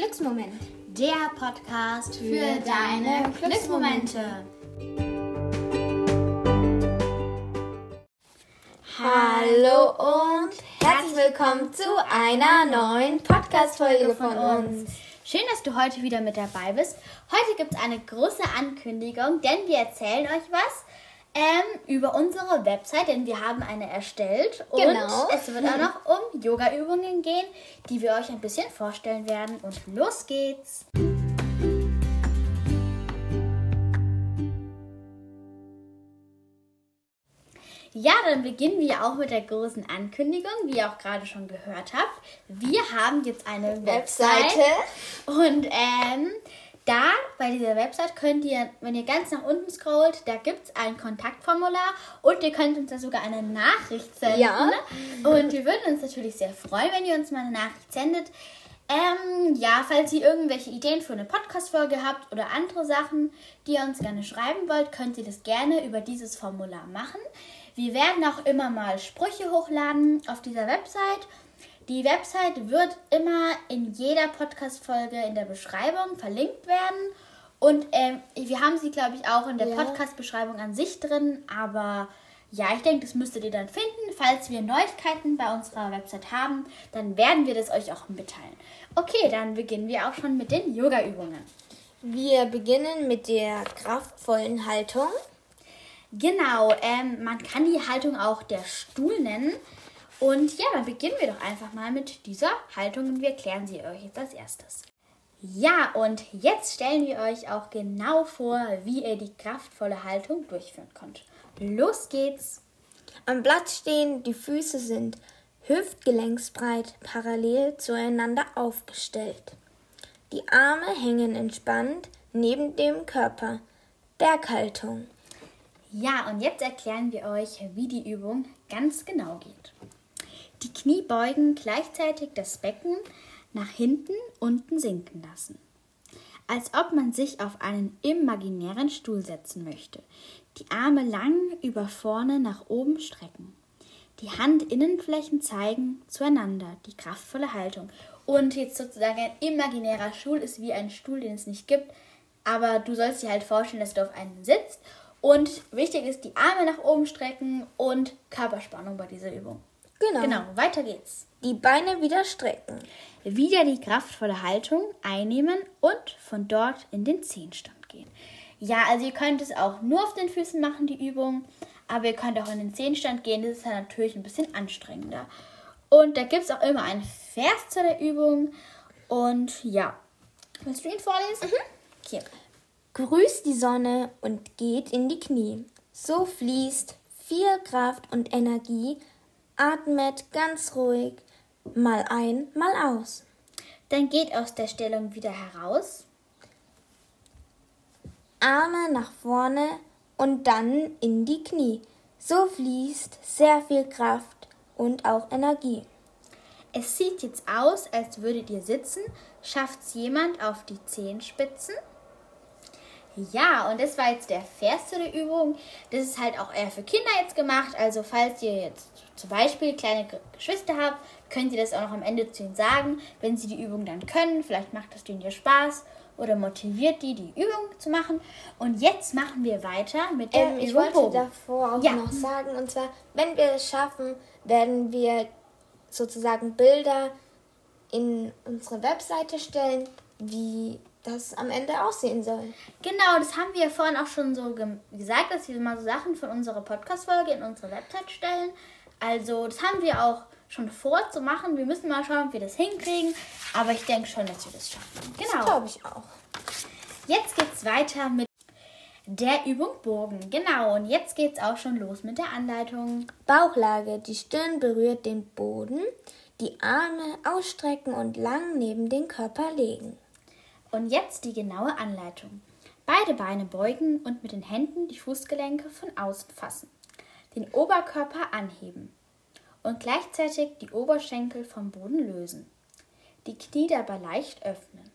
Glücksmoment. Der Podcast für deine Glücksmomente. Hallo und herzlich willkommen zu einer neuen Podcast-Folge von uns. Schön, dass du heute wieder mit dabei bist. Heute gibt es eine große Ankündigung, denn wir erzählen euch was ähm, über unsere Website, denn wir haben eine erstellt. Und Genau. es wird auch noch um Yoga-Übungen gehen, die wir euch ein bisschen vorstellen werden. Und los geht's! Ja, dann beginnen wir auch mit der großen Ankündigung, wie ihr auch gerade schon gehört habt. Wir haben jetzt eine Webseite. Webseite. Und ähm, da, bei dieser Website könnt ihr, wenn ihr ganz nach unten scrollt, da gibt es ein Kontaktformular und ihr könnt uns da sogar eine Nachricht senden. Ja. Und wir würden uns natürlich sehr freuen, wenn ihr uns mal eine Nachricht sendet. Ähm, ja, falls ihr irgendwelche Ideen für eine Podcast-Folge habt oder andere Sachen, die ihr uns gerne schreiben wollt, könnt ihr das gerne über dieses Formular machen. Wir werden auch immer mal Sprüche hochladen auf dieser Website. Die Website wird immer in jeder Podcast-Folge in der Beschreibung verlinkt werden. Und ähm, wir haben sie, glaube ich, auch in der Ja. Podcast-Beschreibung an sich drin. Aber ja, ich denke, das müsstet ihr dann finden. Falls wir Neuigkeiten bei unserer Website haben, dann werden wir das euch auch mitteilen. Okay, dann beginnen wir auch schon mit den Yoga-Übungen. Wir beginnen mit der kraftvollen Haltung. Genau, ähm, man kann die Haltung auch der Stuhl nennen. Und ja, dann beginnen wir doch einfach mal mit dieser Haltung und wir erklären sie euch jetzt als erstes. Ja, und jetzt stellen wir euch auch genau vor, wie ihr die kraftvolle Haltung durchführen könnt. Los geht's! Am Blatt stehen, die Füße sind hüftgelenksbreit parallel zueinander aufgestellt. Die Arme hängen entspannt neben dem Körper. Berghaltung. Ja, und jetzt erklären wir euch, wie die Übung ganz genau geht. Die Knie beugen gleichzeitig das Becken nach hinten unten sinken lassen. Als ob man sich auf einen imaginären Stuhl setzen möchte. Die Arme lang über vorne nach oben strecken. Die Handinnenflächen zeigen zueinander die kraftvolle Haltung. Und jetzt sozusagen ein imaginärer Stuhl ist wie ein Stuhl, den es nicht gibt. Aber du sollst dir halt vorstellen, dass du auf einen sitzt. Und wichtig ist, die Arme nach oben strecken und Körperspannung bei dieser Übung. Genau. Genau, weiter geht's. Die Beine wieder strecken. Wieder die kraftvolle Haltung einnehmen und von dort in den Zehenstand gehen. Ja, also ihr könnt es auch nur auf den Füßen machen, die Übung, aber ihr könnt auch in den Zehenstand gehen. Das ist dann natürlich ein bisschen anstrengender. Und da gibt es auch immer einen Vers zu der Übung. Und ja, willst du ihn vorlesen? Okay. Grüßt die Sonne und geht in die Knie. So fließt viel Kraft und Energie. Atmet ganz ruhig, mal ein, mal aus. Dann geht aus der Stellung wieder heraus. Arme nach vorne und dann in die Knie. So fließt sehr viel Kraft und auch Energie. Es sieht jetzt aus, als würdet ihr sitzen. Schafft's jemand auf die Zehenspitzen? Ja, und das war jetzt der Vers zu der Übung. Das ist halt auch eher für Kinder jetzt gemacht. Also falls ihr jetzt zum Beispiel kleine Ge- Geschwister habt, könnt ihr das auch noch am Ende zu ihnen sagen, wenn sie die Übung dann können. Vielleicht macht das denen ja Spaß oder motiviert die, die Übung zu machen. Und jetzt machen wir weiter mit der Ähm, ich Übung wollte Bogen. davor auch Ja. noch sagen, und zwar, wenn wir es schaffen, werden wir sozusagen Bilder in unsere Webseite stellen, wie das am Ende aussehen soll. Genau, das haben wir vorhin auch schon so gem- gesagt, dass wir mal so Sachen von unserer Podcast-Folge in unsere Website stellen. Also, das haben wir auch schon vor zu machen. Wir müssen mal schauen, ob wir das hinkriegen. Aber ich denke schon, dass wir das schaffen. Das Genau. glaube ich auch. Jetzt geht's weiter mit der Übung Bogen. Genau, und jetzt geht's auch schon los mit der Anleitung. Bauchlage, die Stirn berührt den Boden, die Arme ausstrecken und lang neben den Körper legen. Und jetzt die genaue Anleitung. Beide Beine beugen und mit den Händen die Fußgelenke von außen fassen. Den Oberkörper anheben und gleichzeitig die Oberschenkel vom Boden lösen. Die Knie dabei leicht öffnen.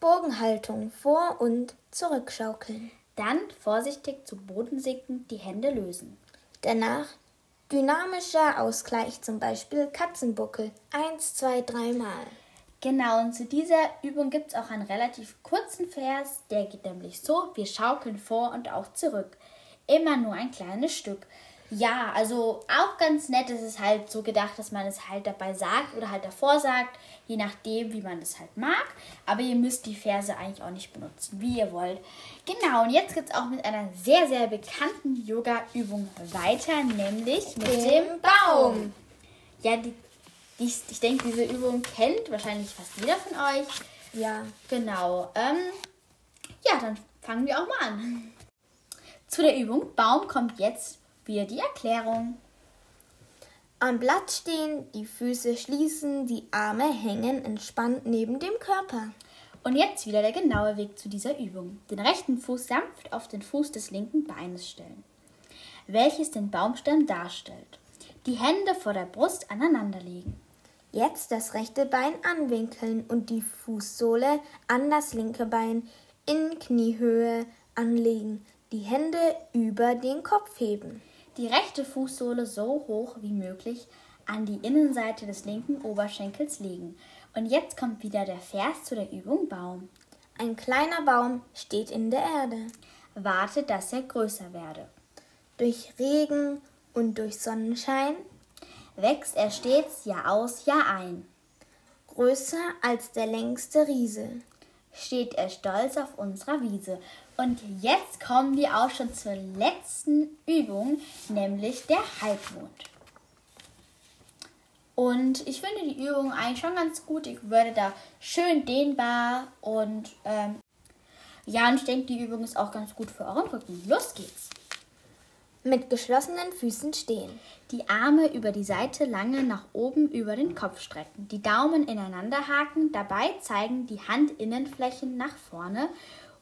Bogenhaltung vor und zurückschaukeln. Dann vorsichtig zu Boden sinkend die Hände lösen. Danach dynamischer Ausgleich, zum Beispiel Katzenbuckel. Eins, zwei, dreimal. Genau, und zu dieser Übung gibt es auch einen relativ kurzen Vers, der geht nämlich so, wir schaukeln vor und auch zurück. Immer nur ein kleines Stück. Ja, also auch ganz nett ist es halt so gedacht, dass man es halt dabei sagt oder halt davor sagt, je nachdem, wie man es halt mag. Aber ihr müsst die Verse eigentlich auch nicht benutzen, wie ihr wollt. Genau, und jetzt geht es auch mit einer sehr, sehr bekannten Yoga-Übung weiter, nämlich mit dem, dem Baum. Ja, die, die, ich denke, diese Übung kennt wahrscheinlich fast jeder von euch. Ja. Genau. Ähm, ja, dann fangen wir auch mal an. Zu der Übung Baum kommt jetzt wieder die Erklärung. Am Blatt stehen, die Füße schließen, die Arme hängen entspannt neben dem Körper. Und jetzt wieder der genaue Weg zu dieser Übung. Den rechten Fuß sanft auf den Fuß des linken Beines stellen, welches den Baumstamm darstellt. Die Hände vor der Brust aneinanderlegen. Jetzt das rechte Bein anwinkeln und die Fußsohle an das linke Bein in Kniehöhe anlegen. Die Hände über den Kopf heben die rechte Fußsohle so hoch wie möglich an die Innenseite des linken Oberschenkels legen. Und jetzt kommt wieder der Vers zu der Übung Baum. Ein kleiner Baum steht in der Erde. Wartet, dass er größer werde. Durch Regen und durch Sonnenschein wächst er stets Jahr aus, Jahr ein. Größer als der längste Riese steht er stolz auf unserer Wiese. Und jetzt kommen wir auch schon zur letzten Übung, nämlich der Halbmond. Und ich finde die Übung eigentlich schon ganz gut. Ich würde da schön dehnbar und ähm, ja, und ich denke, die Übung ist auch ganz gut für euren Rücken. Los geht's! Mit geschlossenen Füßen stehen. Die Arme über die Seite lange nach oben über den Kopf strecken. Die Daumen ineinander haken. Dabei zeigen die Handinnenflächen nach vorne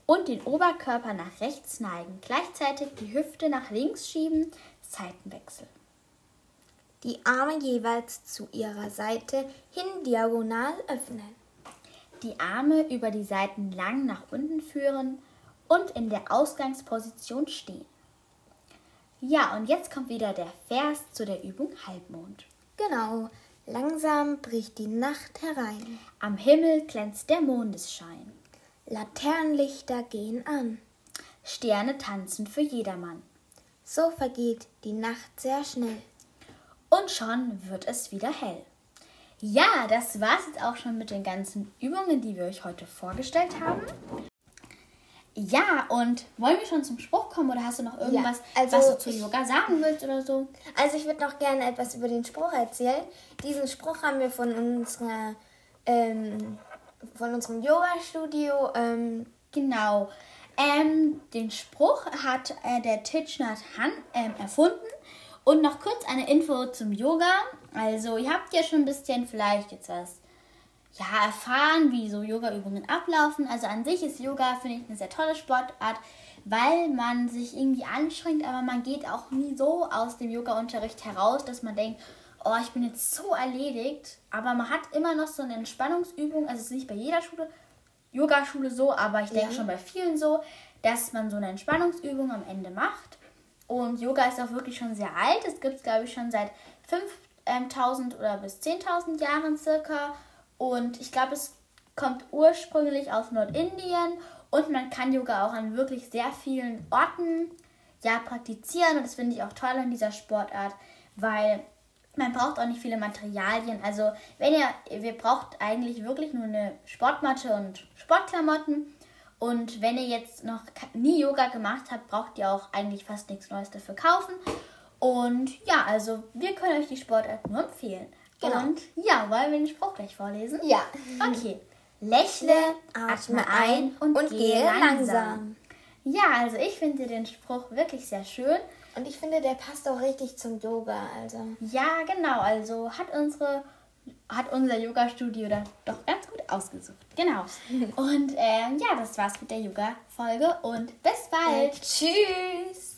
und den Oberkörper nach rechts neigen. Gleichzeitig die Hüfte nach links schieben, Seitenwechsel. Die Arme jeweils zu ihrer Seite hin diagonal öffnen. Die Arme über die Seiten lang nach unten führen und in der Ausgangsposition stehen. Ja, und jetzt kommt wieder der Vers zu der Übung Halbmond. Genau, langsam bricht die Nacht herein. Am Himmel glänzt der Mondesschein. Laternenlichter gehen an. Sterne tanzen für jedermann. So vergeht die Nacht sehr schnell. Und schon wird es wieder hell. Ja, das war's jetzt auch schon mit den ganzen Übungen, die wir euch heute vorgestellt haben. Ja, und wollen wir schon zum Spruch kommen oder hast du noch irgendwas, ja, also was du zu Yoga sagen willst oder so? Also ich würde noch gerne etwas über den Spruch erzählen. Diesen Spruch haben wir von unserer ähm, von unserem Yoga-Studio. Ähm, genau. Ähm, den Spruch hat äh, der Thich Nhat Han ähm, erfunden. Und noch kurz eine Info zum Yoga. Also, ihr habt ja schon ein bisschen vielleicht jetzt was ja, erfahren, wie so Yoga-Übungen ablaufen. Also, an sich ist Yoga, finde ich, eine sehr tolle Sportart, weil man sich irgendwie anstrengt, aber man geht auch nie so aus dem Yoga-Unterricht heraus, dass man denkt, oh, ich bin jetzt so erledigt, aber man hat immer noch so eine Entspannungsübung, also es ist nicht bei jeder Schule, Yogaschule so, aber ich denke ja. schon bei vielen so, dass man so eine Entspannungsübung am Ende macht. Und Yoga ist auch wirklich schon sehr alt. Es gibt es, glaube ich, schon seit 5000 oder bis 10.000 Jahren circa. Und ich glaube, es kommt ursprünglich aus Nordindien und man kann Yoga auch an wirklich sehr vielen Orten ja, praktizieren. Und das finde ich auch toll an dieser Sportart, weil man braucht auch nicht viele Materialien. Also, wenn ihr, ihr braucht eigentlich wirklich nur eine Sportmatte und Sportklamotten. Und wenn ihr jetzt noch nie Yoga gemacht habt, braucht ihr auch eigentlich fast nichts Neues dafür kaufen. Und ja, also wir können euch die Sportart nur empfehlen. Genau. Und ja, wollen wir den Spruch gleich vorlesen? Ja. Okay. Lächle, atme ein und, und gehe langsam. langsam. Ja, also ich finde den Spruch wirklich sehr schön. Und ich finde, der passt auch richtig zum Yoga. Also. Ja, genau. Also hat unsere hat unser Yoga-Studio da doch ganz gut ausgesucht. Genau. Und ähm, ja, das war's mit der Yoga-Folge und bis bald. Tschüss.